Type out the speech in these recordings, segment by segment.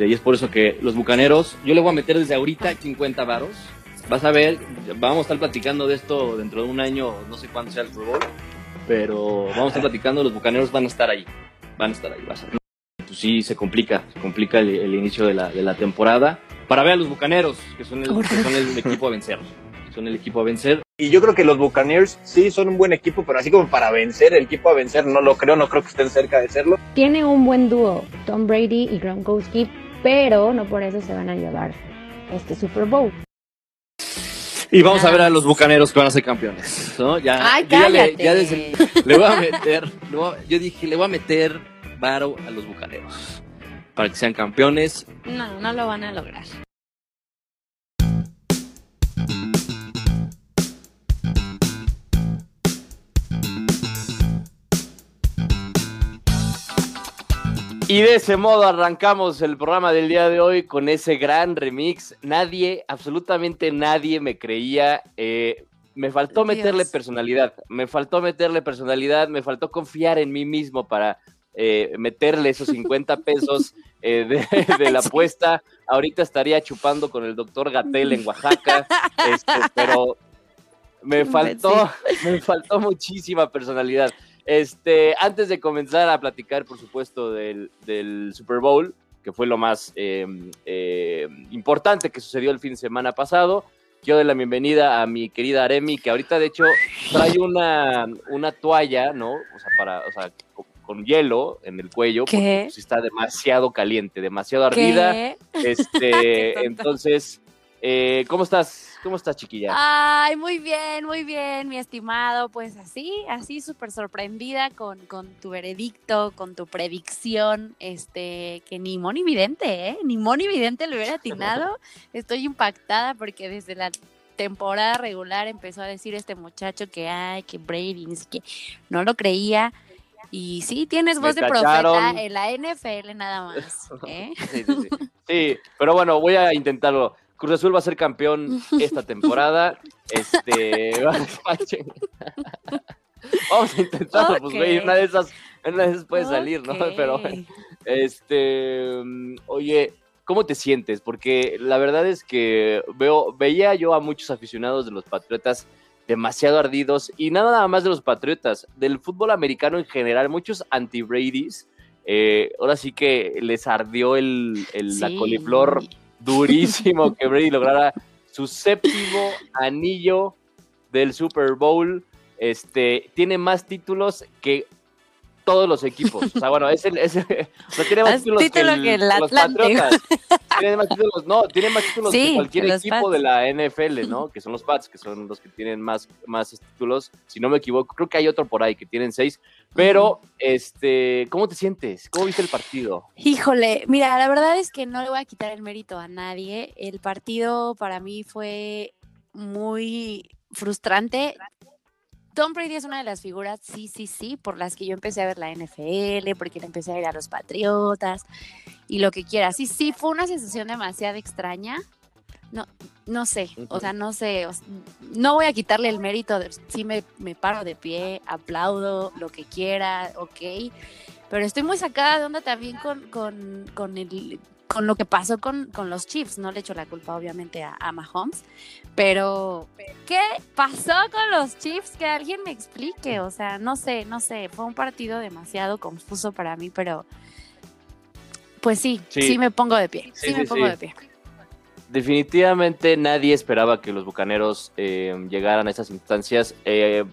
Y es por eso que los bucaneros, yo le voy a meter desde ahorita 50 varos. Vas a ver, vamos a estar platicando de esto dentro de un año, no sé cuándo sea el Bowl, pero vamos a estar platicando, los bucaneros van a estar ahí, van a estar ahí, vas a ver. Pues sí, se complica, se complica el, el inicio de la, de la temporada. Para ver a los bucaneros, que son el, que son el equipo a vencer, son el equipo a vencer. Y yo creo que los Buccaneers sí son un buen equipo, pero así como para vencer, el equipo a vencer no lo creo, no creo que estén cerca de serlo. Tiene un buen dúo, Tom Brady y Gronkowski, pero no por eso se van a llevar este Super Bowl. Y vamos a ver a los bucaneros que van a ser campeones, ¿no? Ya, Ay, ya le, ya desde- le voy a meter, le voy a- yo dije, le voy a meter varo a los bucaneros para que sean campeones. No, no lo van a lograr. Y de ese modo arrancamos el programa del día de hoy con ese gran remix. Nadie, absolutamente nadie me creía. eh, me faltó Dios. meterle personalidad, me faltó meterle personalidad, me faltó confiar en mí mismo para eh, meterle esos 50 pesos eh, de, de la apuesta. Ahorita estaría chupando con el doctor Gatel en Oaxaca, este, pero me faltó, me faltó muchísima personalidad. Este, antes de comenzar a platicar, por supuesto, del, del Super Bowl, que fue lo más eh, eh, importante que sucedió el fin de semana pasado, quiero dar la bienvenida a mi querida Aremi, que ahorita de hecho trae una, una toalla, ¿no? O sea, para, o sea, con, con hielo en el cuello, porque ¿Qué? pues, está demasiado caliente, demasiado ardida. ¿Qué? Este, entonces, eh, ¿cómo estás? ¿Cómo estás, chiquilla? Ay, muy bien, muy bien, mi estimado. Pues así, así súper sorprendida con, con tu veredicto, con tu predicción, este, que ni Moni Vidente, ¿eh? Ni Moni Vidente lo hubiera atinado. Estoy impactada porque desde la temporada regular empezó a decir este muchacho que, ay, que Brady, ni siquiera, no lo creía. Y sí, tienes Me voz de cacharon. profeta en la NFL nada más, ¿eh? Sí, sí, sí. Sí, pero bueno, voy a intentarlo. Cruz Azul va a ser campeón esta temporada. Este. Vamos a intentarlo, pues, güey. Una de esas, una de esas puede salir, ¿no? Pero, este. mm, Oye, ¿cómo te sientes? Porque la verdad es que veo, veía yo a muchos aficionados de los Patriotas demasiado ardidos y nada nada más de los Patriotas, del fútbol americano en general, muchos anti-Bradys. eh, ahora sí que les ardió el, el- la coliflor durísimo que Brady lograra su séptimo anillo del Super Bowl. Este, tiene más títulos que todos los equipos. O sea, bueno, es el, es el- o sea, tiene más Más títulos título que, que el los Atlante. Patriotas. Tiene más títulos, no, tiene más títulos Sí, que cualquier que los equipo Pats. de la NFL, ¿no? Que son los Pats, que son los que tienen más, más títulos. Si no me equivoco, creo que hay otro por ahí que tienen seis. Pero, este, ¿cómo te sientes? ¿Cómo viste el partido? Híjole, mira, la verdad es que no le voy a quitar el mérito a nadie. El partido para mí fue muy frustrante. Tom Brady es una de las figuras, sí, sí, sí, por las que yo empecé a ver la NFL, porque empecé a ir a los Patriotas y lo que quiera. Sí, sí, fue una sensación demasiado extraña. No, no sé, o sea, no sé, o no voy a quitarle el mérito, de, sí me, me paro de pie, aplaudo, lo que quiera, ok, pero estoy muy sacada de onda también con, con, con, el, con lo que pasó con, con los Chiefs. No le echo la culpa, obviamente, a, a Mahomes. Pero, ¿qué pasó con los Chiefs? Que alguien me explique. O sea, no sé, no sé. Fue un partido demasiado confuso para mí, pero. Pues sí, sí, Sí. me pongo de pie. Sí, Sí, me sí, pongo de pie. Definitivamente nadie esperaba que los bucaneros eh, llegaran a esas instancias. Eh,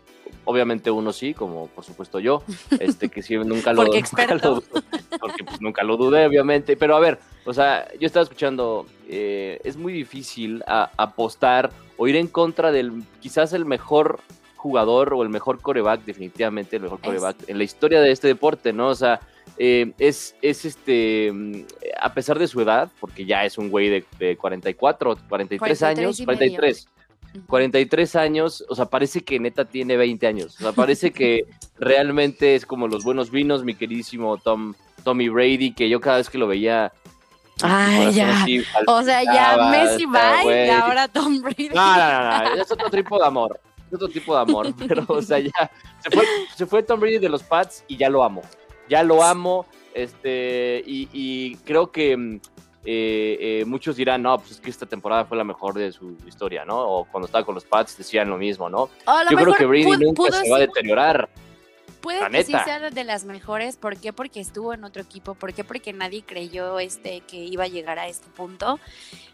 obviamente uno sí, como por supuesto yo, este que sí nunca lo, Porque nunca lo- porque pues, nunca lo dudé, obviamente. Pero a ver, o sea, yo estaba escuchando, eh, es muy difícil a- apostar o ir en contra del quizás el mejor jugador o el mejor coreback, definitivamente el mejor coreback en la historia de este deporte, ¿no? O sea, eh, es, es este, mm, a pesar de su edad, porque ya es un güey de, de 44, 43, 43 años, y 43. Ujú. 43 años, o sea, parece que neta tiene 20 años. O sea, parece que realmente es como los buenos vinos, mi queridísimo Tom, Tommy Brady, que yo cada vez que lo veía. Corazón ya. O sea, ya Messi va y ahora Tom Brady. No, no, no, no, es otro tipo de amor. Es otro tipo de amor. Pero, o sea, ya se fue, se fue Tom Brady de los Pats y ya lo amo. Ya lo amo. Este, y, y creo que mm, eh, eh, muchos dirán, no, pues es que esta temporada fue la mejor de su historia, ¿no? O cuando estaba con los Pats decían lo mismo, ¿no? Yo creo que Brady nunca se va a deteriorar. Puede La que sí sea de las mejores. ¿Por qué? Porque estuvo en otro equipo. ¿Por qué? Porque nadie creyó este que iba a llegar a este punto.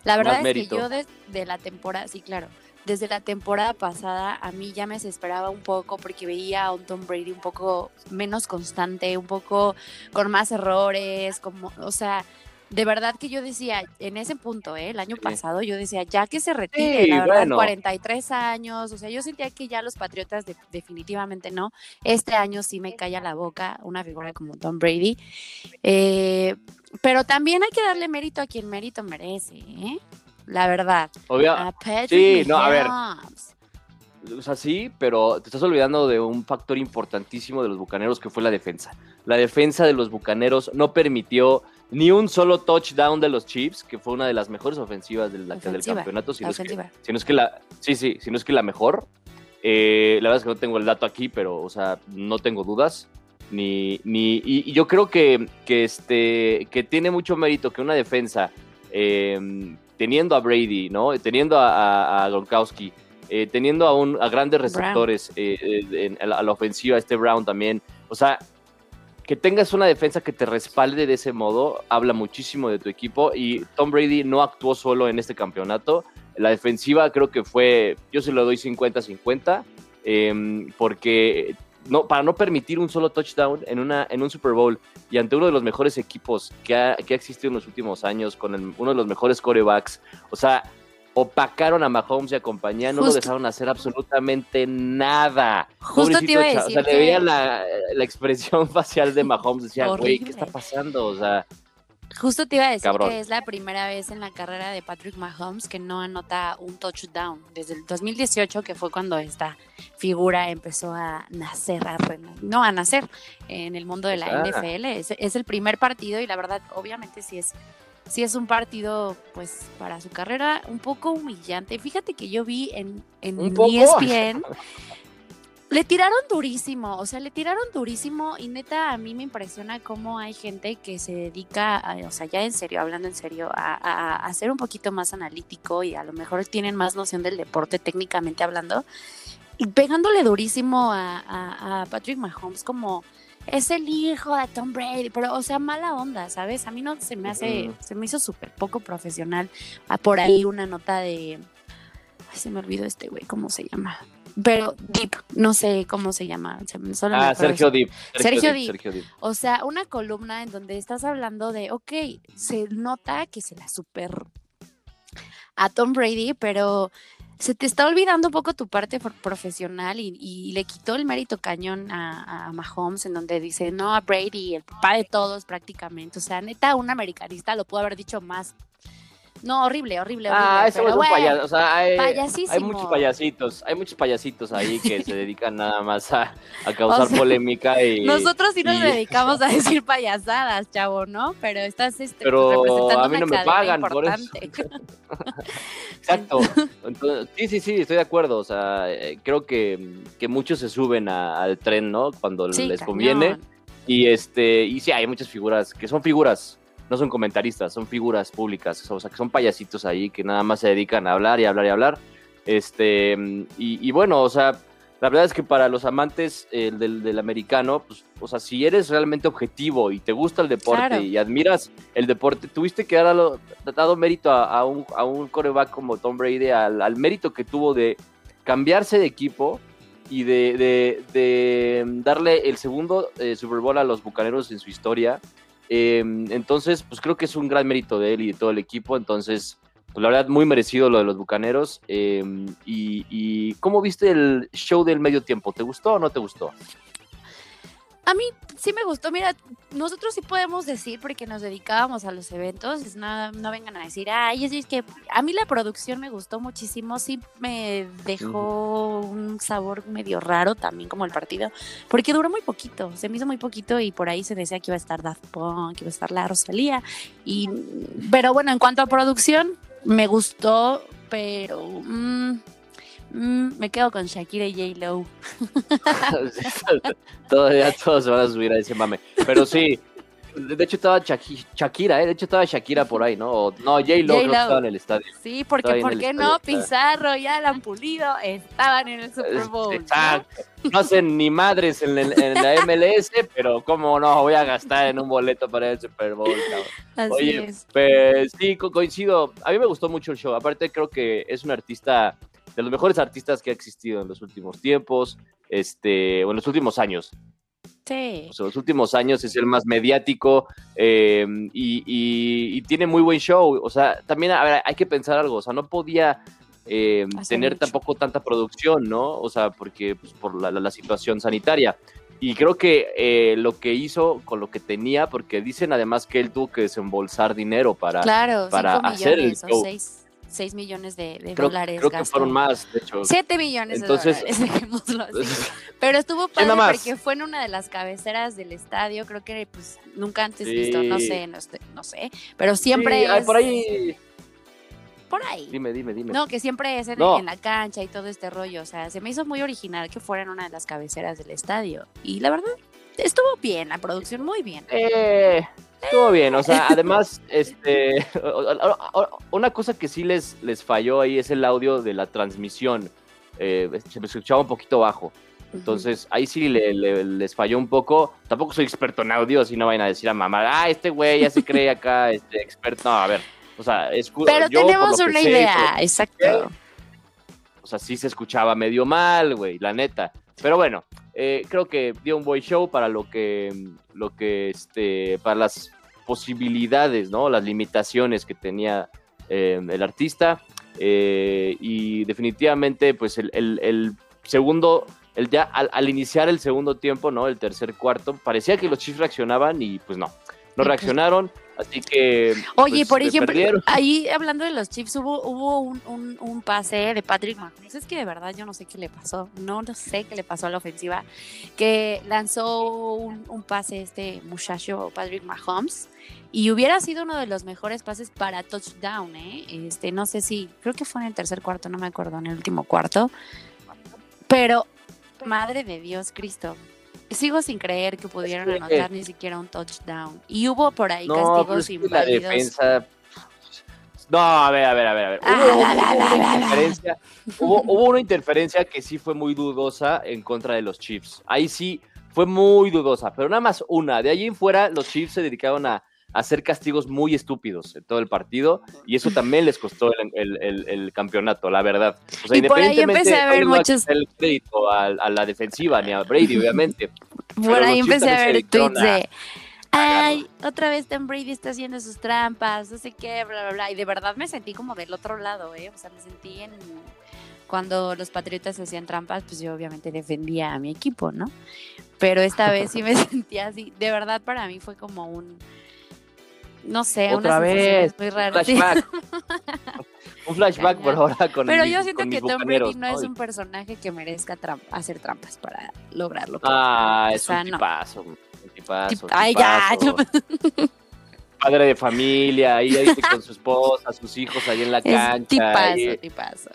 La verdad es mérito. que yo desde la temporada, sí, claro, desde la temporada pasada a mí ya me desesperaba un poco porque veía a un Tom Brady un poco menos constante, un poco con más errores, como, o sea, de verdad que yo decía, en ese punto, ¿eh? el año pasado, yo decía, ya que se retire, Sí, la verdad, bueno. 43 años, o sea, yo sentía que ya los Patriotas de- definitivamente no. Este año sí me calla la boca una figura como Tom Brady. Eh, pero también hay que darle mérito a quien mérito merece, ¿eh? La verdad. Obvio, A Patrick sí, no, a ver. O sea, sí, pero te estás olvidando de un factor importantísimo de los Bucaneros que fue la defensa. La defensa de los Bucaneros no permitió ni un solo touchdown de los Chiefs, que fue una de las mejores ofensivas del, del campeonato, si no, es que, ofensiva. si no es que la, sí, sí, si no es que la mejor. Eh, la verdad es que no tengo el dato aquí, pero, o sea, no tengo dudas. Ni, ni, y, y yo creo que, que, este, que tiene mucho mérito que una defensa, eh, teniendo a Brady, ¿no? Teniendo a, a- a Gronkowski, eh, teniendo a, un, a grandes receptores eh, en- a, la, a la ofensiva, este Brown también. O sea, que tengas una defensa que te respalde de ese modo, habla muchísimo de tu equipo. Y Tom Brady no actuó solo en este campeonato. La defensiva creo que fue, yo se lo doy 50-50, eh, porque no, para no permitir un solo touchdown en, una, en un Super Bowl y ante uno de los mejores equipos que ha, que ha existido en los últimos años, con uno de los mejores corebacks, o sea, opacaron a Mahomes y a compañía, no lo dejaron hacer absolutamente nada. Justo te iba a decir O sea, le veía la, la expresión facial de Mahomes, decía, güey. ¿qué está pasando? O sea, Justo te iba a decir Cabrón. que es la primera vez en la carrera de Patrick Mahomes que no anota un touchdown. Desde el 2018, que fue cuando esta figura empezó a nacer, a no a nacer en el mundo de la Ah. NFL. Es, es el primer partido y la verdad, obviamente, sí es, sí es un partido, pues, para su carrera un poco humillante. Fíjate que yo vi en, en E. ESPN. Le tiraron durísimo, o sea, le tiraron durísimo y neta a mí me impresiona cómo hay gente que se dedica, a- o sea, ya en serio, hablando en serio, a, a, a ser un poquito más analítico y a lo mejor tienen más noción del deporte técnicamente hablando, y pegándole durísimo a Patrick Mahomes como es el hijo de Tom Brady, pero o sea, mala onda, ¿sabes? A mí no se me hace, se me hizo súper poco profesional. Ah, por ahí una nota de, ay, se me olvidó este güey, ¿cómo se llama? Pero Deep, no sé cómo se llama. solo ah, Sergio Dip. Sergio Dip. Sergio Dip. O sea, una columna en donde estás hablando de, ok, se nota que se la super a Tom Brady, pero se te está olvidando un poco tu parte profesional y, y le quitó el mérito cañón a, a Mahomes, en donde dice, no, a Brady, el papá de todos prácticamente. O sea, neta, un americanista lo pudo haber dicho más. No, horrible, horrible, horrible. Ah, pero es un bueno, payaso. O sea, hay, muchos payasitos. Hay muchos payasitos ahí que se dedican nada más a, a causar O sea, polémica y. Nosotros sí nos y- dedicamos a decir payasadas, chavo, ¿no? Pero estás este, Pero representando a mí una no me pagan por eso. Exacto. Entonces, sí, sí, sí, estoy de acuerdo. O sea, eh, creo que, que muchos se suben a- al tren, ¿no? Cuando Sí, les cañón. conviene. Y este, y sí, hay muchas figuras que son figuras, no son comentaristas, son figuras públicas, o sea, que son payasitos ahí que nada más se dedican a hablar y hablar y hablar. Este, y, y bueno, o sea, la verdad es que para los amantes eh, del, del americano, pues, o sea, si eres realmente objetivo y te gusta el deporte Claro. y admiras el deporte, tuviste que darlo, dado mérito a, a un, a un coreback como Tom Brady, al, al mérito que tuvo de cambiarse de equipo y de, de- de darle el segundo eh, Super Bowl a los Bucaneros en su historia. Eh, entonces, pues creo que es un gran mérito de él y de todo el equipo. Entonces, pues la verdad, muy merecido lo de los Bucaneros. Eh, y, y cómo viste el show del medio tiempo? ¿Te gustó o no te gustó? A mí sí me gustó. Mira, nosotros sí podemos decir, porque nos dedicábamos a los eventos, no, no vengan a decir, ay, es, es que a mí la producción me gustó muchísimo, sí me dejó un sabor medio raro también como el partido, porque duró muy poquito, se me hizo muy poquito y por ahí se decía que iba a estar Daft Punk, que iba a estar la Rosalía, y, pero bueno, en cuanto a producción, me gustó, pero... mm, mm, me quedo con Shakira y J. Lo. Todavía todos se van a subir a ese mame. Pero sí, de hecho estaba Shaki- Shakira, ¿eh? De hecho estaba Shakira por ahí, ¿no? O- no, que J-Lo. estaba en el estadio. Sí, porque ¿por qué estadio, no? estaba. Pizarro y Alan Pulido estaban en el Super Bowl. ¿no? Exacto. No hacen ni madres en, el- en la MLS, pero cómo no voy a gastar en un boleto para el Super Bowl, cabrón. Así Oye, es. pues sí, co- coincido. A mí me gustó mucho el show. Aparte, creo que es un artista de los mejores artistas que ha existido en los últimos tiempos, este, o en los últimos años. Sí. O sea, los últimos años es el más mediático eh, y, y- y tiene muy buen show. O sea, también a ver, hay que pensar algo. O sea, no podía eh, Hacer tener mucho. tampoco tanta producción, ¿no? O sea, porque pues, por la, la- la situación sanitaria. Y creo que eh, lo que hizo con lo que tenía, porque dicen además que él tuvo que desembolsar dinero para... Claro, para 5 hacer el millones o show. 6, 6 millones de, de creo dólares. creo que fueron más, de hecho. 7 millones Entonces- de dólares, dejémoslo así. Pero estuvo padre porque fue en una de las cabeceras del estadio, creo que pues nunca antes Sí. visto, no sé, no, sé, no sé, pero siempre Sí, es por ahí... por ahí. Dime, dime, dime. No, que siempre es en, No. en la cancha y todo este rollo, o sea, se me hizo muy original que fuera en una de las cabeceras del estadio y la verdad estuvo bien, la producción muy bien. Eh, estuvo bien, o sea, además, este, una cosa que sí les, les falló ahí es el audio de la transmisión. Eh, se me escuchaba un poquito bajo. Entonces, ahí sí le- le- les falló un poco. Tampoco soy experto en audio, así no vayan a decir a mamá, ah, este güey ya se cree acá, este experto. No, a ver, o sea, escu- Pero yo, tenemos una sé, idea, exacto. o sea, sí se escuchaba medio mal, güey, la neta. Pero bueno, eh, creo que dio un buen show para lo que, lo que, este, para las posibilidades, ¿no? Las limitaciones que tenía eh, el artista. Eh, y definitivamente, pues el, el- el segundo, el ya al, al iniciar el segundo tiempo, ¿no? El tercer cuarto, parecía que los Chiefs reaccionaban y pues no, no pues- reaccionaron. Así que. Oye, pues, por ejemplo, perdieron. ahí hablando de los Chiefs, hubo, hubo un, un- un pase de Patrick Mahomes. Es que de verdad yo no sé qué le pasó. No, no sé qué le pasó a la ofensiva. Que lanzó un, un pase este muchacho Patrick Mahomes. Y hubiera sido uno de los mejores pases para touchdown, ¿eh? Este, no sé si, creo que fue en el tercer cuarto, no me acuerdo, en el último cuarto. Pero, madre de Dios, Cristo. Sigo sin creer que pudieron que- anotar ni siquiera un touchdown. Y hubo por ahí No, castigos es que la inválidos. defensa. No, a ver, a ver, a ver. a ver. Hubo, hubo una interferencia, hubo, hubo una interferencia que sí fue muy dudosa en contra de los Chiefs. Ahí sí fue muy dudosa, pero nada más una. De allí en fuera, los Chiefs se dedicaron a hacer castigos muy estúpidos en todo el partido y eso también les costó el, el- el- el campeonato, la verdad. O sea, Y por ahí empecé a ver no muchos- el crédito a, a la defensiva ni a Brady, obviamente. Por ahí empecé a ver tweets de. Ay, otra vez Tom Brady está haciendo sus trampas, no sé qué, bla, bla, bla. Y de verdad me sentí como del otro lado, ¿eh? O sea, me sentí en. Cuando los patriotas hacían trampas, pues yo obviamente defendía a mi equipo, ¿no? Pero esta vez sí me sentía así. De verdad, para mí fue como un. No sé, Otra una vez, muy rara. Flashback. Un flashback por ahora con Pero yo siento que Tom Brady no es un personaje que merezca hacer trampas para lograrlo. Ah, O es sea, un no. tipazo. Un tipazo. Ay, ya. Padre de familia, ahí, ahí con su esposa, sus hijos ahí en la Es cancha. tipazo, y- tipazo.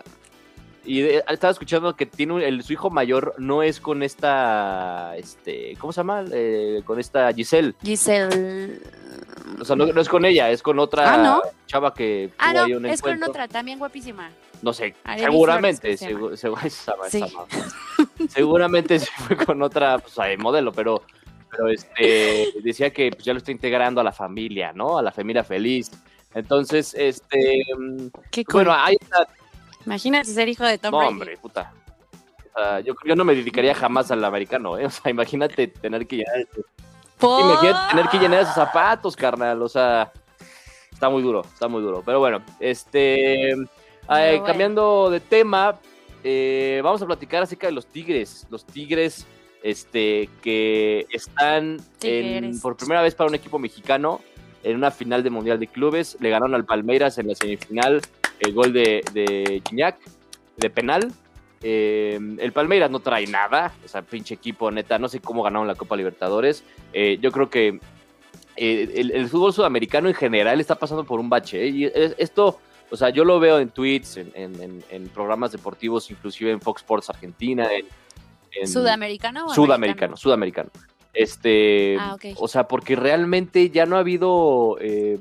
Y de- estaba escuchando que tiene un- el, su hijo mayor no es con esta, este, ¿cómo se llama? Eh, con esta Giselle. Giselle. O sea, no, no es con ella, es con otra Ah, ¿no? chava que Ah, tuvo ahí no, un es con otra, también guapísima. No sé, Arely seguramente, Flores, ¿cómo segu- segu- esa- Sí. esa madre. seguramente se fue con otra pues, ahí, modelo, pero, pero este, decía que pues, ya lo está integrando a la familia, ¿no? A la familia feliz. Entonces, este, cool. bueno, ahí está, Imagínate ser hijo de Tom no, Brady. hombre, puta. Yo, yo no me dedicaría jamás al americano, ¿eh? O sea, imagínate tener que llenar, ¿Por? imagínate tener que llenar esos zapatos, carnal, o sea, está muy duro, está muy duro. Pero bueno, este, eh, bueno. cambiando de tema, eh, vamos a platicar acerca de los Tigres, los Tigres, este, que están en- por primera vez para un equipo mexicano en una final de Mundial de Clubes, le ganaron al Palmeiras en la semifinal, el gol de, de Gignac, de penal. Eh, el Palmeiras no trae nada, o sea, pinche equipo, neta, no sé cómo ganaron la Copa Libertadores. Eh, yo creo que eh, el, el fútbol sudamericano en general está pasando por un bache. ¿eh? Y es- esto, o sea, yo lo veo en tweets, en, en- programas deportivos, inclusive en Fox Sports Argentina, en, en- ¿Sudamericano o sudamericano, sudamericano. Este, Ah, ok. o sea, porque realmente ya no ha habido,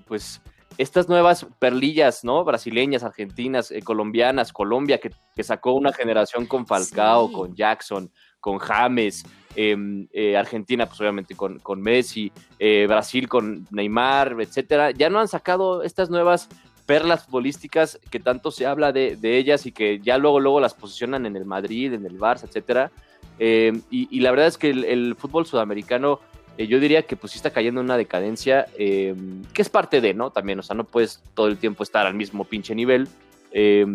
pues, estas nuevas perlillas, ¿no? Brasileñas, argentinas, eh, colombianas, Colombia, que, que sacó una generación con Falcao, Sí. con Jackson, con James, em, eh, Argentina, pues obviamente con, con Messi, eh, Brasil con Neymar, etcétera. Ya no han sacado estas nuevas perlas futbolísticas que tanto se habla de, de ellas y que ya luego, luego las posicionan en el Madrid, en el Barça, etcétera. Eh, y, y la verdad es que el, el fútbol sudamericano, eh, yo diría que pues sí está cayendo en una decadencia, eh, que es parte de, ¿no? También, o sea, no puedes todo el tiempo estar al mismo pinche nivel. eh,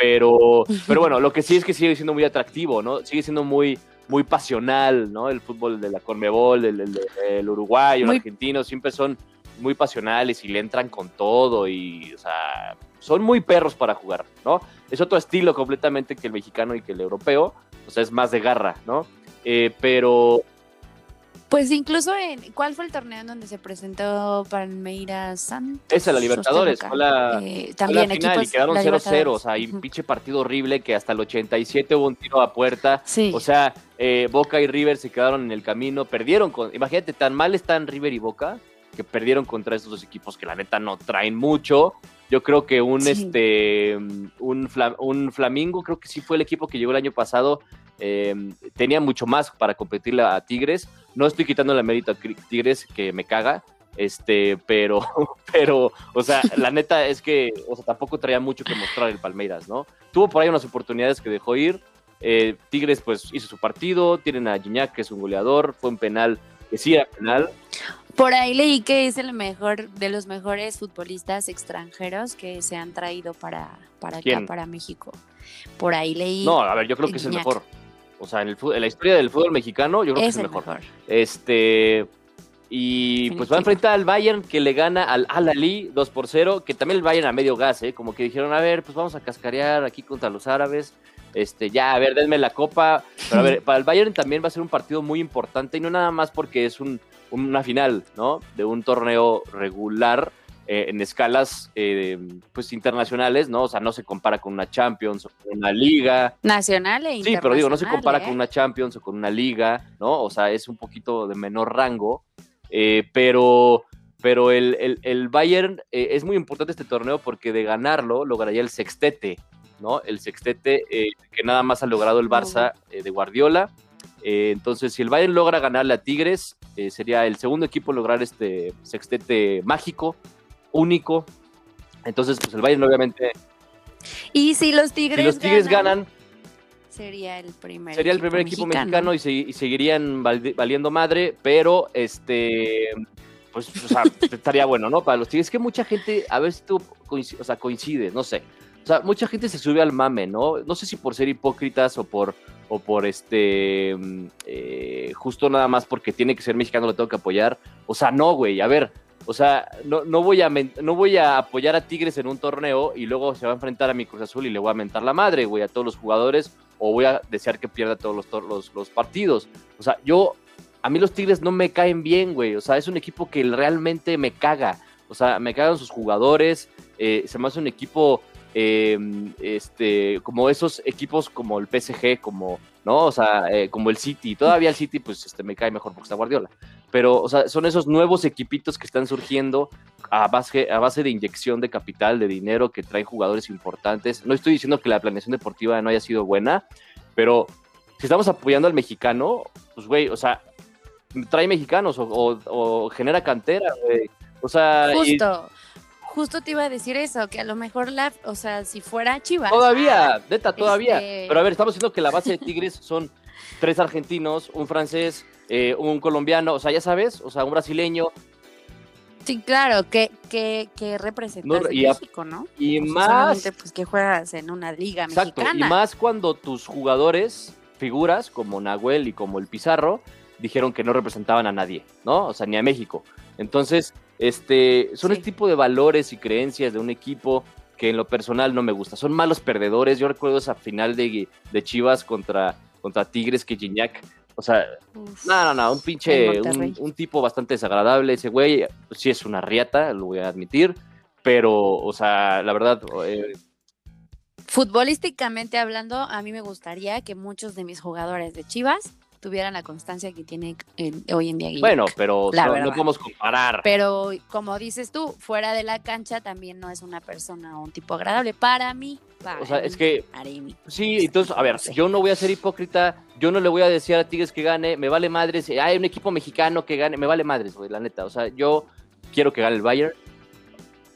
pero, pero bueno, lo que sí es que sigue siendo muy atractivo, ¿no? Sigue siendo muy, muy pasional, ¿no? El fútbol de la Conmebol, el, el, el uruguayo, Muy- el argentino, siempre son muy pasionales y le entran con todo y, o sea, son muy perros para jugar, ¿no? Es otro estilo completamente que el mexicano y que el europeo, o sea, es más de garra, ¿no? Eh, pero Pues incluso en ¿cuál fue el torneo en donde se presentó Palmeiras Santos? esa, la Libertadores, fue la, Eh, fue también la final equipos y quedaron la 0-0, o sea, hay un pinche partido horrible que hasta el 87 hubo un tiro a puerta, Sí. O sea, eh, Boca y River se quedaron en el camino, perdieron con. Imagínate, tan mal están River y Boca que perdieron contra estos dos equipos que la neta no traen mucho. Yo creo que un Sí. este un, Fla- un Flamingo, creo que sí fue el equipo que llegó el año pasado. Eh, tenía mucho más para competirle a Tigres. No estoy quitando la mérito a Tigres, que me caga. Este, pero, pero, o sea, la neta es que, o sea, tampoco traía mucho que mostrar el Palmeiras, ¿no? Tuvo por ahí unas oportunidades que dejó ir, eh, Tigres pues hizo su partido, tienen a Gignac que es un goleador, fue un penal que sí era penal. Por ahí leí que es el mejor de los mejores futbolistas extranjeros que se han traído para, para acá, para México. Por ahí leí. No, a ver, yo creo que es el mejor. O sea, en, el en la historia del fútbol mexicano, yo creo que es el mejor. mejor. Este. Y pues va a enfrentar al Bayern que le gana al Al Ali 2 por 0, que también el Bayern a medio gas, ¿eh? Como que dijeron, a ver, pues vamos a cascarear aquí contra los árabes. Este, ya, a ver, denme la copa. Pero a ver, para el Bayern también va a ser un partido muy importante y no nada más porque es un, una final, ¿no? De un torneo regular eh, en escalas, eh, pues internacionales, ¿no? O sea, no se compara con una Champions o con una liga. Nacional e Sí, pero digo, no se internacional, compara ¿eh? con una Champions o con una liga, ¿no? O sea, es un poquito de menor rango, eh, pero, pero el, el- el Bayern eh, es muy importante este torneo porque de ganarlo lograría el sextete, ¿no? El sextete eh, que nada más ha logrado el Barça eh, de Guardiola. Entonces, si el Bayern logra ganarle a Tigres, sería el segundo equipo lograr este sextete mágico, único. Entonces, pues el Bayern obviamente, Y si los Tigres, si los Tigres ganan sería el primer Sería el primer equipo mexicano, y, se- y seguirían val- valiendo madre, pero este, pues, o sea, estaría bueno, ¿no? Para los Tigres, Es que mucha gente, a ver si tú coincides, o sea, coincide, no sé. O sea, mucha gente se sube al mame, ¿no? No sé si por ser hipócritas o por, o por este, mm, eh, justo nada más porque tiene que ser mexicano, lo tengo que apoyar. O sea, no, güey, a ver, o sea, no, no, voy a, no voy a apoyar a Tigres en un torneo y luego se va a enfrentar a mi Cruz Azul y le voy a mentar la madre, güey, a todos los jugadores o voy a desear que pierda todos los, los, los partidos. O sea, yo, a mí los Tigres no me caen bien, güey. O sea, es un equipo que realmente me caga. O sea, me cagan sus jugadores. eh, se me hace un equipo, eh, este, como esos equipos como el PSG, como, ¿no? O sea, eh, como el City. Todavía el City, pues, este, me cae mejor porque está Guardiola. Pero, o sea, son esos nuevos equipitos que están surgiendo a base, a base de inyección de capital, de dinero, que traen jugadores importantes. No estoy diciendo que la planeación deportiva no haya sido buena, pero si estamos apoyando al mexicano, pues, güey, o sea, trae mexicanos o, o- o genera cantera, güey. O sea, y Justo, justo te iba a decir eso, que a lo mejor la, o sea, si fuera Chivas. todavía, neta, todavía. Este- Pero a ver, estamos diciendo que la base de Tigres son tres argentinos, un francés, eh, un colombiano, o sea, ya sabes, o sea, un brasileño, Sí, claro, que, que, que representas No, en y a- México, ¿no? y O sea, más... pues que juegas en una liga Exacto, mexicana. y más cuando tus jugadores, figuras como Nahuel y como el Pizarro, dijeron que no representaban a nadie, ¿no? O sea, ni a México. Entonces, este, son Sí. este tipo de valores y creencias de un equipo que en lo personal no me gusta. Son malos perdedores. Yo recuerdo esa final de, de Chivas contra, contra Tigres que Gignac, o sea, Uf. no, no, no, un pinche, un tipo bastante desagradable. Ese güey, pues, sí es una riata, lo voy a admitir, pero, o sea, la verdad, eh, Futbolísticamente hablando, a mí me gustaría que muchos de mis jugadores de Chivas tuvieran la constancia que tiene en- hoy en día Guiñac. Bueno, pero La no, podemos comparar. Pero como dices tú, fuera de la cancha también no es una persona o un tipo agradable. Para mí, para O sea, mí, es que- mí. Sí, entonces, a ver, No sé. yo no voy a ser hipócrita, yo no le voy a decir a Tigres que gane, me vale madres, hay un equipo mexicano que gane, me vale madres, güey, la neta. O sea, yo quiero que gane el Bayern.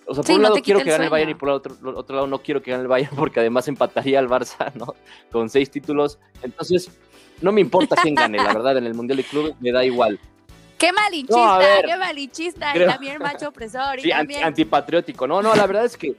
O sea, por Sí, un lado quiero que gane el Bayern y por el otro, otro lado no quiero que gane el Bayern porque además empataría al Barça, ¿no? Con seis títulos. Entonces, no me importa quién gane, la verdad, en el Mundial de Clubes me da igual. ¡Qué malinchista! No. ¡Qué malinchista! Creo- Y también macho opresor. Y Sí, también antipatriótico. No, no, la verdad es que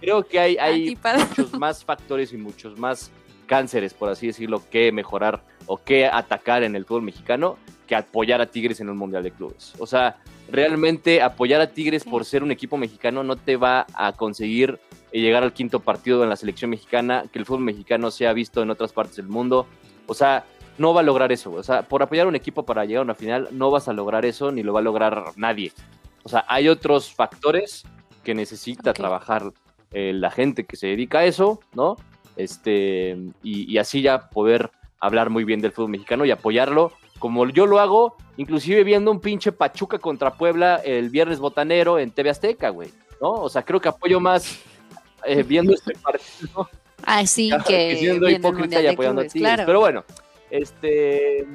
creo que hay, hay muchos más factores y muchos más cánceres, por así decirlo, que mejorar o que atacar en el fútbol mexicano que apoyar a Tigres en un Mundial de Clubes. O sea, realmente apoyar a Tigres Sí. por ser un equipo mexicano no te va a conseguir eh, llegar al quinto partido en la selección mexicana, que el fútbol mexicano sea visto en otras partes del mundo. O sea, no va a lograr eso. O sea, por apoyar a un equipo para llegar a una final, no vas a lograr eso ni lo va a lograr nadie. O sea, hay otros factores que necesita trabajar eh, la gente que se dedica a eso, ¿no? Este, y, y así ya poder hablar muy bien del fútbol mexicano y apoyarlo, como yo lo hago, inclusive viendo un pinche Pachuca contra Puebla el viernes botanero en TV Azteca, güey, ¿no? O sea, creo que apoyo más eh, viendo este partido Así que, que. siendo hipócrita y apoyando a claro. Pero bueno, este,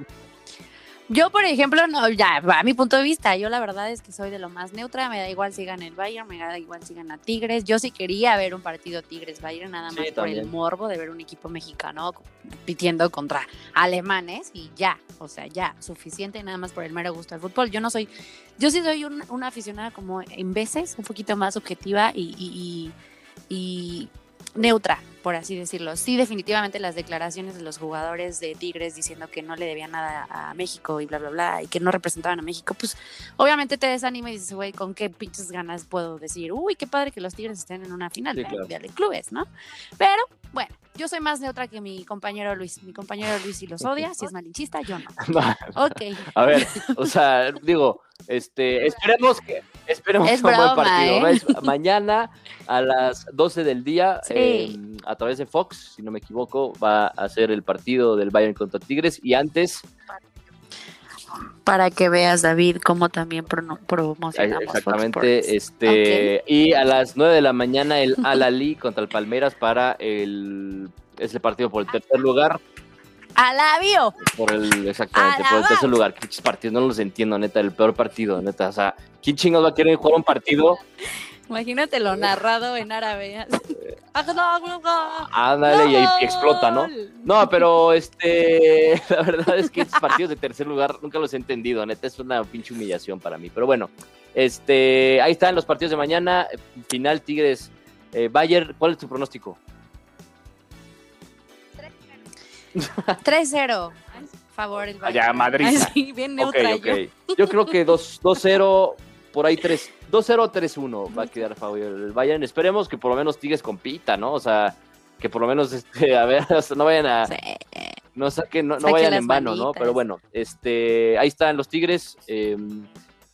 Yo, por ejemplo, no, ya, a mi punto de vista, yo la verdad es que soy de lo más neutra, me da igual si gana el Bayern, me da igual si gana Tigres. Yo sí quería ver un partido Tigres-Bayern, nada Sí, más por el morbo de ver un equipo mexicano compitiendo contra alemanes y ya, o sea, ya, suficiente nada más por el mero gusto del fútbol. Yo no soy, yo sí soy un- una aficionada como en veces, un poquito más objetiva y, y- y- y neutra, por así decirlo. Sí, definitivamente las declaraciones de los jugadores de Tigres diciendo que no le debían nada a México y bla, bla, bla, y que no representaban a México, pues obviamente te desanima y dices, güey, ¿con qué pinches ganas puedo decir? Uy, qué padre que los Tigres estén en una final Sí, claro. De Clubes, ¿no? Pero, bueno, yo soy más neutra que mi compañero Luis. Mi compañero Luis si los odia, si es malinchista, yo no. Ok. a ver, o sea, digo, este, esperemos que, esperemos Es un buen partido. ¿eh? ¿no? Mañana a las 12 del día, Sí. eh, a través de Fox, si no me equivoco, va a ser el partido del Bayern contra Tigres y antes Para que veas, David, cómo también promocionamos Exactamente, este y a las 9 de la mañana el Al contra el Palmeiras para el ese partido por el tercer lugar, ¡Alabio! por el exactamente, por el tercer lugar. Qué partidos, no los entiendo, neta, el peor partido, neta, o sea, ¿quién chingados va a querer jugar un partido? Imagínate lo narrado en árabe. Ándale y ahí explota, ¿no? No, pero este, la verdad es que estos partidos de tercer lugar nunca los he entendido, neta, es una pinche humillación para mí. Pero bueno, este, ahí están los partidos de mañana, final Tigres eh, Bayern, ¿cuál es tu pronóstico? 3-0. Favor el Bayern. ya, madriza. Ay, sí, bien Ok, neutra ok. yo. Yo creo que 2 2-0, por ahí 3, 2-0, 3-1 va a quedar favor del Bayern. Esperemos que por lo menos Tigres compita, ¿no? O sea, que por lo menos, este, a ver, o sea, no vayan a, Sí. no saquen, no, no vayan en vano, ¿no? Pero bueno, este, ahí están los Tigres eh,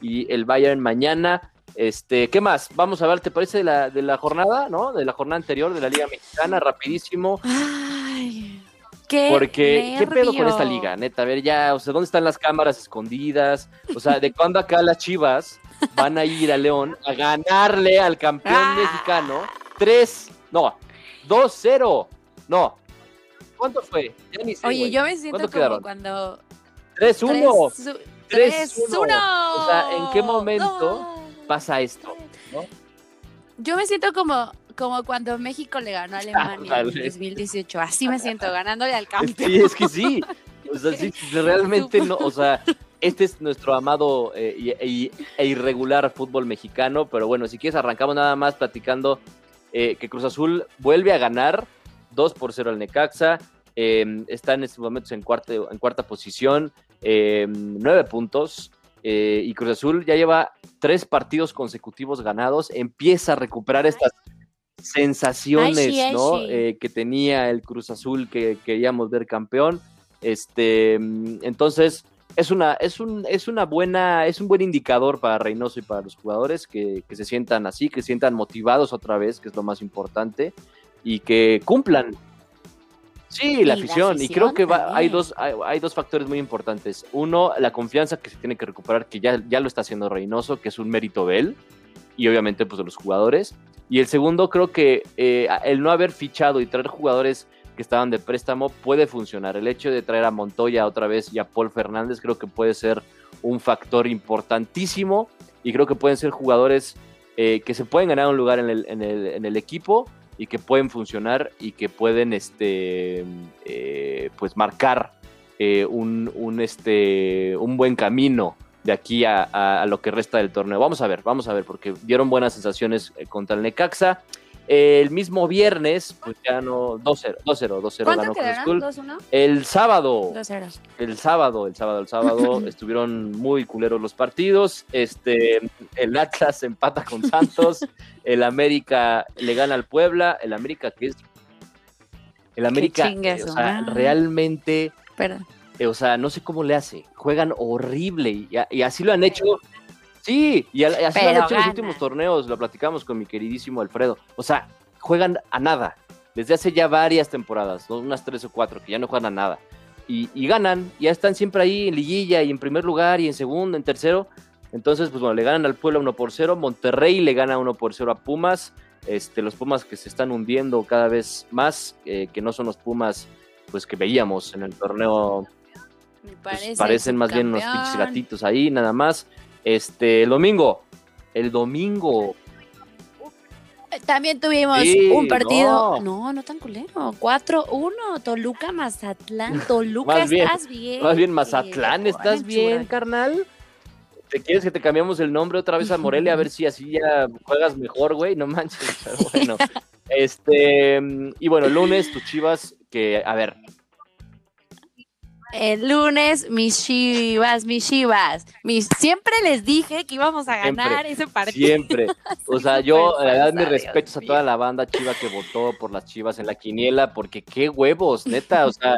y el Bayern mañana. Este, ¿qué más? Vamos a ver, ¿te parece de la, de la jornada, no? De la jornada anterior de la Liga Mexicana, rapidísimo. Ay, qué Porque, ¿qué pedo con esta liga? Neta, a ver, ya, o sea, ¿dónde están las cámaras escondidas? O sea, ¿de cuándo acá las chivas van a ir a León a ganarle al campeón Ah. mexicano? 3, no, 2-0, no. ¿Cuánto fue? Ya ni sé, Oye, güey. yo me siento ¿Cuánto como quedaron? cuando 3-1. 3-1. 3-1. O sea, ¿en qué momento pasa esto? ¿no? Yo me siento como, como cuando México le ganó a Alemania en Ándale. 2018. Así me siento, ganándole al campeón. Sí, es que sí. O sea, sí, realmente no. O sea, este es nuestro amado eh, y- y- e irregular fútbol mexicano. Pero bueno, si quieres, arrancamos nada más platicando eh, que Cruz Azul vuelve a ganar 2 por 0 al Necaxa. eh, está en estos momentos en cuarta, en cuarta posición, eh, nueve puntos. eh, y Cruz Azul ya lleva tres partidos consecutivos ganados. Empieza a recuperar estas sensaciones Ay, sí, ay, ¿no? sí. Eh, que tenía el Cruz Azul que queríamos ver campeón. Este, mm, entonces, es una, es un, es una buena, es un buen indicador para Reynoso y para los jugadores que, que se sientan así, que se sientan motivados otra vez, que es lo más importante, y que cumplan. Sí, la afición. Y creo que va- hay, dos, hay, hay dos factores muy importantes. Uno, la confianza que se tiene que recuperar, que ya, ya lo está haciendo Reynoso, que es un mérito de él, y obviamente pues de los jugadores. Y el segundo, creo que eh, el no haber fichado y traer jugadores que estaban de préstamo puede funcionar. El hecho de traer a Montoya otra vez y a Paul Fernández creo que puede ser un factor importantísimo y creo que pueden ser jugadores eh, que se pueden ganar un lugar en el, en el- en el equipo y que pueden funcionar y que pueden este eh, pues marcar eh, un, un, este un buen camino de aquí a, a- lo que resta del torneo. Vamos a ver, vamos a ver, porque dieron buenas sensaciones contra el Necaxa. El mismo viernes, pues ya no, 2-0, 2-0, 2-0 ¿Cuánto ganó Cruz. ¿2-1? El sábado, 2-0. el sábado, el sábado, el sábado estuvieron muy culeros los partidos. Este, el Atlas empata con Santos, el América le gana al Puebla, el América que es el América, eh, o sea, realmente, Perdón. eh, o sea, no sé cómo le hace, juegan horrible y, y así lo han hecho. Sí, y, así lo han Pero hecho en los últimos torneos, lo platicamos con mi queridísimo Alfredo. O sea, juegan a nada. Desde hace ya varias temporadas, ¿no? unas tres o cuatro, que ya no juegan a nada. Y, y ganan, ya están siempre ahí en liguilla y en primer lugar y en segundo, en tercero. Entonces, pues bueno, le ganan al Puebla 1 por 0. Monterrey le gana 1 por 0 a Pumas. Este, los Pumas que se están hundiendo cada vez más, eh, que no son los Pumas pues que veíamos en el torneo pues, parece parecen más bien unos pinches gatitos ahí, nada más. Este, el domingo, el domingo, También tuvimos Sí, un partido. no. No, no, tan culero. 4-1. Toluca, Mazatlán. Toluca, Más bien, estás bien. más bien que Mazatlán, ¿estás bien, carnal? ¿Te quieres que te cambiamos el nombre otra vez a Morelia a ver si así ya juegas mejor, güey? No manches, pero bueno. Este, y bueno, lunes tus Chivas que a ver, El lunes, mis chivas, mis chivas. Mis... Siempre les dije que íbamos a Siempre, ganar ese partido. siempre. O sea, yo la verdad falsa, mis respetos a toda la banda chiva que votó por las Chivas en la quiniela, porque qué huevos, neta, o sea,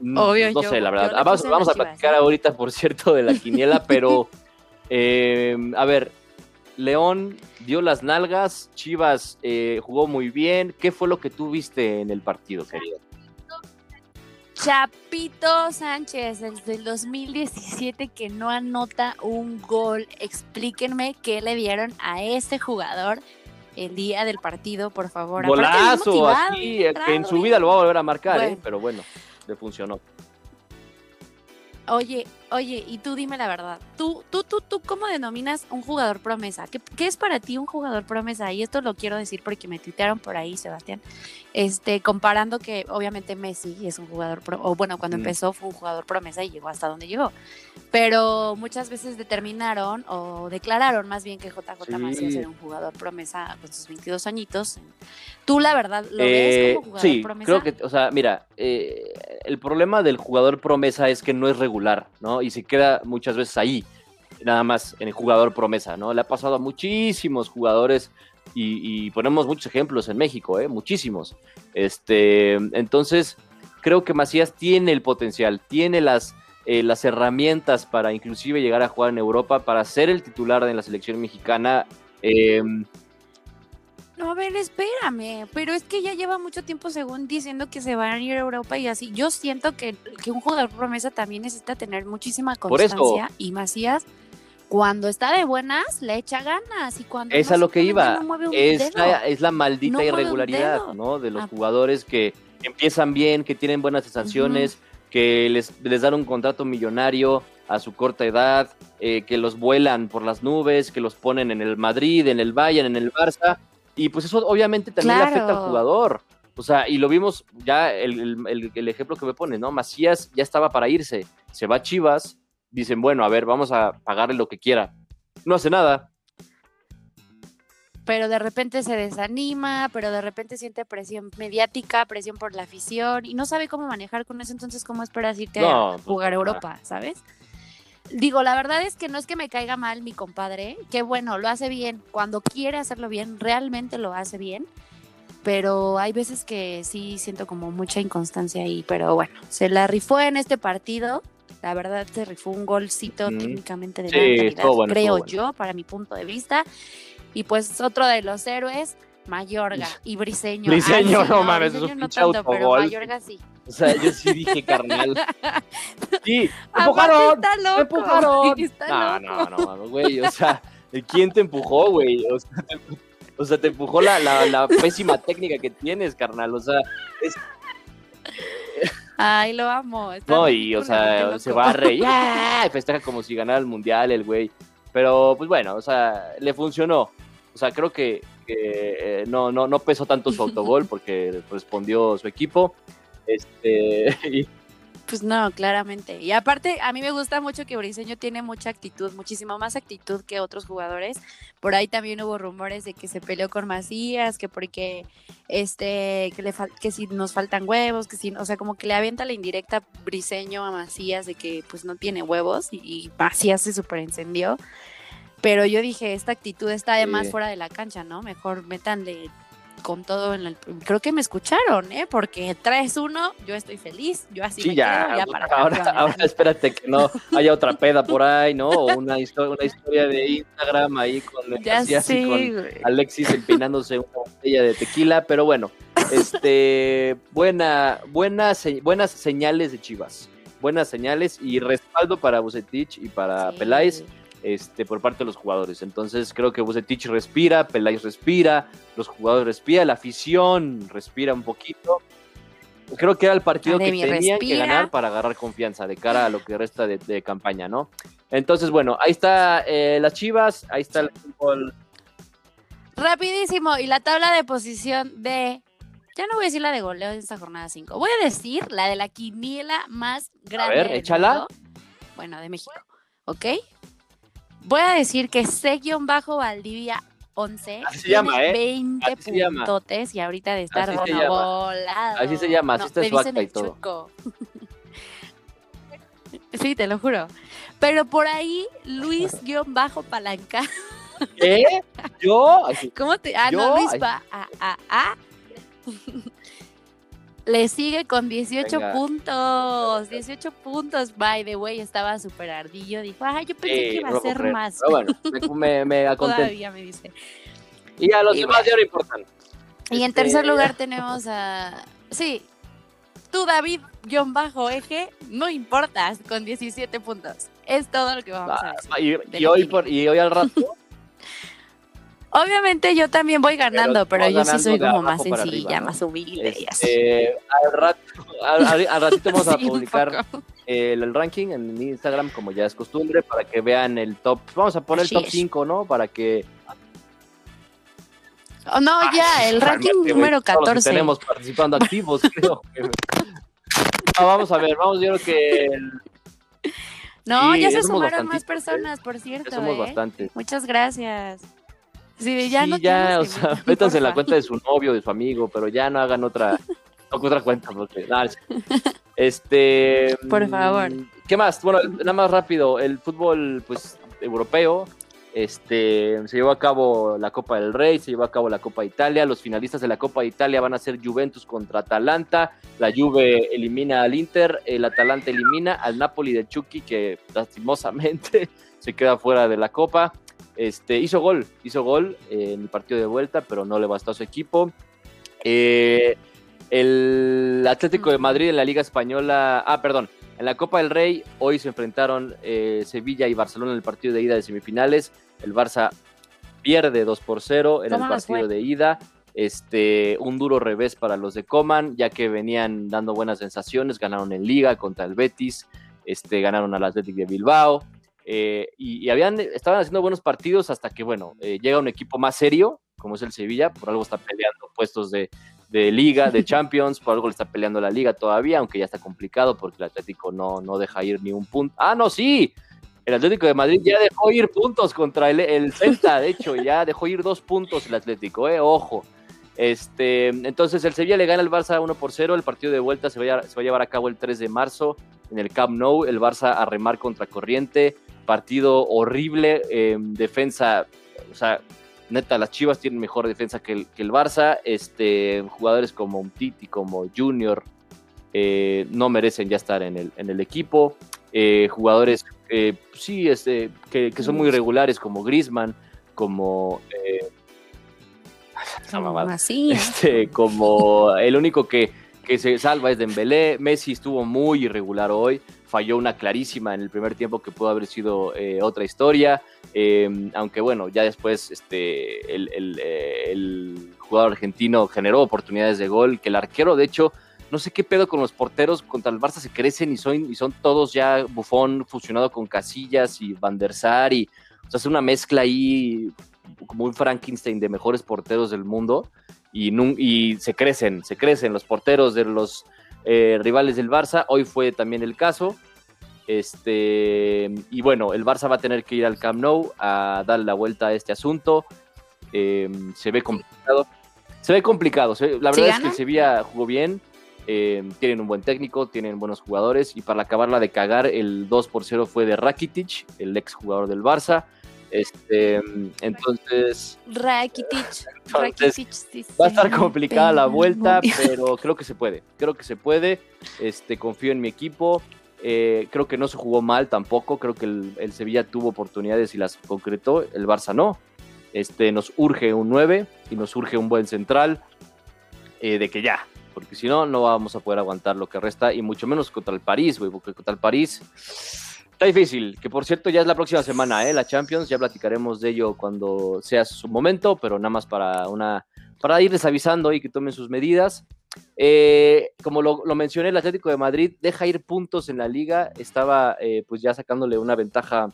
mm, Obvio, no yo- sé, la verdad. Ah, vamos a Chivas, platicar ¿eh? ahorita, por cierto, de la quiniela, pero eh, a ver, León dio las nalgas, Chivas eh, jugó muy bien. ¿Qué fue lo que tú viste en el partido, querido? Chapito Sánchez, desde el 2017 que no anota un gol. Explíquenme qué le dieron a este jugador el día del partido, por favor. Golazo, motivado, así, eh, que en su vida lo va a volver a marcar, ¿eh? Pero bueno, le funcionó. Oye, oye, y tú dime la verdad. ¿Tú, tú, tú, tú cómo denominas un jugador promesa? ¿Qué, qué es para ti un jugador promesa? Y esto lo quiero decir porque me tuitearon por ahí, Sebastián. Este, comparando que obviamente Messi es un jugador, pro- o bueno, cuando Mm. empezó fue un jugador promesa y llegó hasta donde llegó. Pero muchas veces determinaron o declararon más bien que JJ Sí. Macías era un jugador promesa con sus 22 añitos. ¿Tú la verdad lo Eh, ves como jugador sí, promesa? creo que, o sea, mira, eh, el problema del jugador promesa es que no es regular, ¿no? Y se queda muchas veces ahí, nada más en el jugador promesa, ¿no? Le ha pasado a muchísimos jugadores y, ponemos muchos ejemplos en México, ¿eh? Muchísimos. Este, entonces, creo que Macías tiene el potencial, tiene las, eh, las herramientas para inclusive llegar a jugar en Europa, para ser el titular de la selección mexicana. Eh, No, a ver, espérame, pero es que ya lleva mucho tiempo según diciendo que se van a ir a Europa y así. Yo siento que, que un jugador promesa también necesita tener muchísima Por eso. constancia y Macías cuando está de buenas le echa ganas y cuando Es a lo que iba. bueno, mueve un es, la, es la maldita No irregularidad. ¿no? De los Ah. jugadores que empiezan bien, que tienen buenas sensaciones, que les, les dan un contrato millonario a su corta edad, eh, que los vuelan por las nubes, que los ponen en el Madrid, en el Bayern, en el Barça, y pues eso obviamente también le afecta al jugador. O sea, y lo vimos ya, el, el- ejemplo que me pone, ¿no? Macías ya estaba para irse, se va a Chivas, dicen, bueno, a ver, vamos a pagarle lo que quiera. No hace nada, pero de repente se desanima, pero de repente siente presión mediática, presión por la afición y no sabe cómo manejar con eso, entonces cómo esperas irte No, a pues, jugar a. Europa, ¿sabes? Digo, la verdad es que no es que me caiga mal mi compadre, que bueno, lo hace bien, cuando quiere hacerlo bien, realmente lo hace bien, pero hay veces que sí siento como mucha inconstancia ahí, pero bueno, se la rifó en este partido, la verdad se rifó un golcito Ujú. técnicamente de Sí, calidad, bueno, creo bueno. yo, para mi punto de vista. Y pues otro de los héroes, Mayorga y Briseño. Briseño, Ay, no mames, es un no tanto, pero. Mayorga sí. O sea, yo sí dije, carnal. Sí, me Aparte empujaron. está Me loco. empujaron. Está No, loco. no, no, güey. O sea, ¿quién te empujó, güey? O sea, te, o sea, te empujó la, la, la pésima técnica que tienes, carnal. O sea, Ay, lo amo. está no, y o sea, se va a reír. ¡ah! Festeja como si ganara el mundial, el güey. Pero, pues bueno, o sea, le funcionó. O sea, creo que, que, eh, no, no, no pesó tanto su autogol porque respondió su equipo. Este, y Pues no, claramente. Y aparte, a mí me gusta mucho que Briseño tiene mucha actitud, muchísimo más actitud que otros jugadores. Por ahí también hubo rumores de que se peleó con Macías, que porque este, que le que si nos faltan huevos, que si, o sea, como que le avienta la indirecta Briseño a Macías de que pues no tiene huevos y, y Macías se super encendió. Pero yo dije, esta actitud está además Sí. fuera de la cancha, ¿no? Mejor métanle con todo en el... Creo que me escucharon, ¿eh? Porque 3-1, yo estoy feliz, yo así Sí, me ya, quedo, ya para ahora, ahora espérate que no haya otra peda por ahí, ¿no? O una, histo- una historia de Instagram ahí con el con. Alexis empinándose una botella de tequila, pero bueno, este, buena, buenas, buenas señales de Chivas, buenas señales y respaldo para Bucetich y para Sí. Peláez, este, por parte de los jugadores. Entonces creo que Bucetich respira, Peláez respira, los jugadores respiran, la afición respira un poquito. Creo que era el partido Academia que tenían que ganar para agarrar confianza de cara a lo que resta de, de campaña, ¿no? Entonces, bueno, ahí está eh, las Chivas, ahí está el fútbol. Rapidísimo, y la tabla de posición de... Ya no voy a decir la de goleo en esta jornada 5. Voy a decir la de la quiniela más grande. ver, del échala. mundo. Bueno, de México. ¿Ok? Voy a decir que C-Valdivia 11. Así se llama, ¿eh? 20 Así se llama. puntotes y ahorita de estar Así volado. Así se llama, así No, está me su acta y todo. Chuco. Sí, te lo juro. Pero por ahí, Luis-Palanca. ¿Qué? ¿Yo? Así, ¿Cómo te.? Ah, ¿Yo? no, Luis Ay. va a. a, a. Le sigue con 18 Venga. puntos. 18 puntos. By the way, estaba súper ardillo. Dijo, ah, yo pensé sí, que iba a ser más. Pero bueno, me, me. Todavía me dice. Y a los Y demás ya no importan. Y en Este- tercer lugar tenemos a. Sí. Tú, David, guion bajo eje, no importas, con 17 puntos. Es todo lo que vamos a decir. Ah, y, y hoy por, y hoy al rato, Obviamente yo también voy ganando, pero, vas yo sí ganando soy de como más sencilla, arriba, ¿no? más humilde y así. este, al, rato, al, al- ratito vamos a Sí, publicar el, el ranking en Instagram, como ya es costumbre, para que vean el top. Vamos a poner Así el top es. 5, ¿no? Para que. Oh, no, ya, el ranking güey, número todos los que 14. tenemos participando activos, creo. que- No, vamos a ver, vamos, yo creo que el- No, Sí, ya ya se sumaron más ¿eh? personas, por ya cierto. somos ¿eh? bastantes. Muchas gracias. Sí, ya sí, no ya, tienes o sea, métanse en la cuenta de su novio, de su amigo, pero ya no hagan otra, otra cuenta, porque, este, Por favor. mm, ¿qué más? Bueno, nada más rápido, el fútbol, pues, europeo, este, se llevó a cabo la Copa del Rey, se llevó a cabo la Copa de Italia, los finalistas de la Copa de Italia van a ser Juventus contra Atalanta, la Juve elimina al Inter, el Atalanta elimina al Napoli de Chucky, que lastimosamente se queda fuera de la Copa, este, hizo gol, hizo gol eh, en el partido de vuelta, pero no le bastó a su equipo. Eh, el Atlético de Madrid en la Liga Española, ah, perdón, en la Copa del Rey, hoy se enfrentaron eh, Sevilla y Barcelona en el partido de ida de semifinales. El Barça pierde 2 por 0 en el ¿Cómo nos partido de ida. Este, un duro revés para los de Coman, ya que venían dando buenas sensaciones, ganaron en Liga contra el Betis, este, ganaron al Atlético de Bilbao, eh, y, y habían, estaban haciendo buenos partidos hasta que, bueno, eh, llega un equipo más serio, como es el Sevilla, por algo está peleando puestos de, de Liga, de Champions, por algo le está peleando la Liga todavía, aunque ya está complicado porque el Atlético no, no deja ir ni un punto. Ah, no, sí, el Atlético de Madrid ya dejó ir puntos contra el, el Celta, de hecho, ya dejó ir dos puntos el Atlético, eh, ojo. Este, entonces el Sevilla le gana al Barça 1 por 0, el partido de vuelta se va, a, se va a llevar a cabo el 3 de marzo en el Camp Nou, el Barça a remar contra corriente, partido horrible, eh, defensa, o sea, neta, las Chivas tienen mejor defensa que el, que el Barça, este, jugadores como Umtiti, como Junior, eh, no merecen ya estar en el, en el equipo, eh, jugadores, eh, sí, este, que, que son muy irregulares como Griezmann, como... eh, esa mamada. Así. Este, como el único que, que se salva es Dembélé. Messi estuvo muy irregular hoy. Falló una clarísima en el primer tiempo que pudo haber sido eh, otra historia. Eh, aunque bueno, ya después este, eh, el jugador argentino generó oportunidades de gol. Que el arquero, de hecho, no sé qué pedo con los porteros contra el Barça se crecen y son, y son todos ya bufón fusionado con Casillas y Van der Sar y o sea, es una mezcla ahí como un Frankenstein de mejores porteros del mundo y, se crecen, se crecen los porteros de los eh, rivales del Barça. Hoy fue también el caso. Este, y bueno, el Barça va a tener que ir al Camp Nou a darle la vuelta a este asunto. Eh, se ve complicado. Se ve complicado. se- la ¿Sí verdad es que el Sevilla jugó bien. eh, tienen un buen técnico, tienen buenos jugadores. Y para acabarla de cagar, el 2 por 0 fue de Rakitic, el ex jugador del Barça. Este, entonces, Rakitic. Rakitic, Va a estar complicada la vuelta, pero creo que se puede. Creo que se puede. Este, confío en mi equipo. Eh, creo que no se jugó mal tampoco. Creo que el, el Sevilla tuvo oportunidades y las concretó. El Barça no. Este, nos urge un 9 y nos urge un buen central. eh, de que ya. Porque si no, no vamos a poder aguantar lo que resta. Y mucho menos contra el París, güey. Porque contra el París está difícil. Que por cierto, ya es la próxima semana, ¿eh? La Champions. Ya platicaremos de ello cuando sea su momento. Pero nada más para una para irles avisando y que tomen sus medidas. Eh, como lo, lo mencioné, el Atlético de Madrid deja ir puntos en la liga, estaba eh, pues ya sacándole una ventaja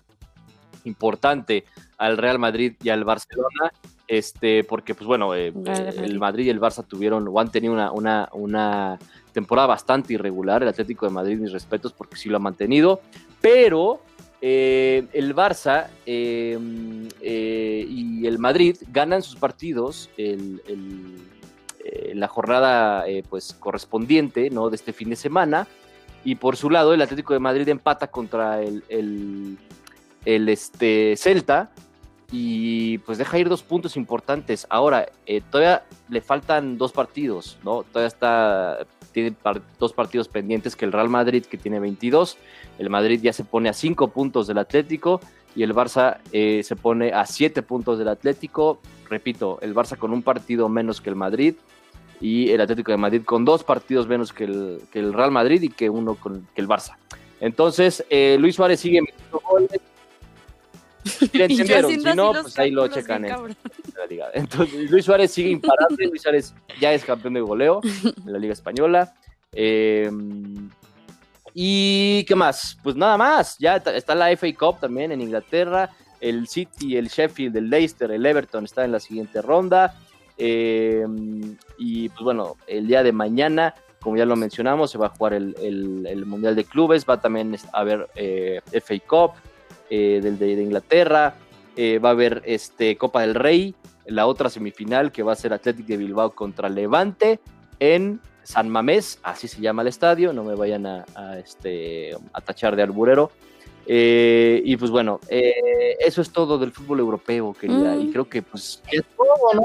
importante al Real Madrid y al Barcelona, este, porque pues bueno, eh, eh, el Madrid y el Barça tuvieron o han tenido una, una, una temporada bastante irregular, el Atlético de Madrid, mis respetos, porque sí lo ha mantenido, pero eh, el Barça eh, eh, y el Madrid ganan sus partidos el, el, la jornada pues correspondiente ¿no? de este fin de semana y por su lado el Atlético de Madrid empata contra el, el, el, este, Celta y pues deja ir dos puntos importantes. Ahora, eh, todavía le faltan dos partidos, ¿no? Todavía está, tiene dos partidos pendientes que el Real Madrid, que tiene 22. El Madrid ya se pone a cinco puntos del Atlético y el Barça eh, se pone a siete puntos del Atlético. Repito, el Barça con un partido menos que el Madrid y el Atlético de Madrid con dos partidos menos que el, que el Real Madrid y que uno con que el Barça. Entonces, eh, Luis Suárez sigue metiendo goles. Ya entendieron, si no, pues ahí lo checan en la liga. Entonces, Luis Suárez sigue imparable. Luis Suárez ya es campeón de goleo en la Liga Española. Eh, y qué más? Pues nada más. Ya está- está la FA Cup también en Inglaterra. El City, el Sheffield, el Leicester, el Everton está en la siguiente ronda. Eh, y pues bueno, el día de mañana, como ya lo mencionamos, se va a jugar el, el- el Mundial de Clubes. Va también a haber eh, FA Cup eh, del de, de Inglaterra. Eh, va a haber este, Copa del Rey, la otra semifinal que va a ser Athletic de Bilbao contra Levante en San Mamés, así se llama el estadio, no me vayan a, a, este, a tachar de alburero. Eh, y pues bueno, eh, eso es todo del fútbol europeo, querida, Mm. y creo que pues es todo, ¿no?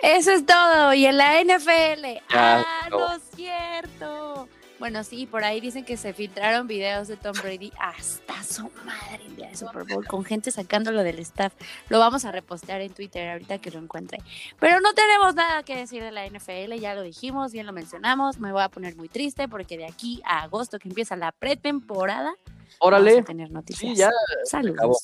Eso es todo. Y en la NFL. Ya, ah, no. no es cierto. Bueno, sí, por ahí dicen que se filtraron videos de Tom Brady hasta su madre el día de Super Bowl, con gente sacándolo del staff. Lo vamos a repostear en Twitter ahorita que lo encuentre. Pero no tenemos nada que decir de la NFL, ya lo dijimos, bien lo mencionamos. Me voy a poner muy triste porque de aquí a agosto, que empieza la pretemporada, vamos a tener noticias. sí, ya. Saludos. acabó.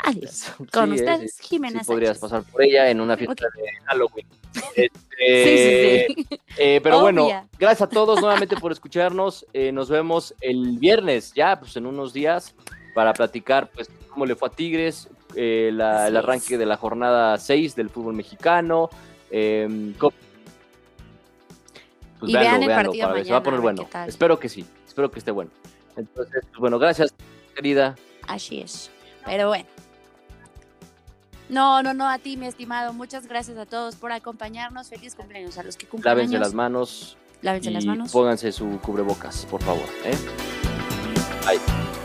Adiós. Con Sí, ustedes, sí, Jimena sí podrías pasar por ella en una fiesta de Halloween. Sí, Este, sí, sí. Eh, pero bueno, gracias a todos nuevamente por escucharnos. Eh, nos vemos el viernes, ya pues en unos días, para platicar pues cómo le fue a Tigres, eh, la- el arranque de la jornada 6 del fútbol mexicano. pues Y vean el véanlo, partido ver, se va a mañana, poner bueno. Espero que sí, espero que esté bueno. Entonces, pues, bueno, gracias, querida. Así es. Pero bueno. No, no, no, a ti, mi estimado. Muchas gracias a todos por acompañarnos. Feliz cumpleaños a los que cumplen Lávense años. las manos Lávense y las manos. pónganse su cubrebocas, por favor. ¿eh? Bye.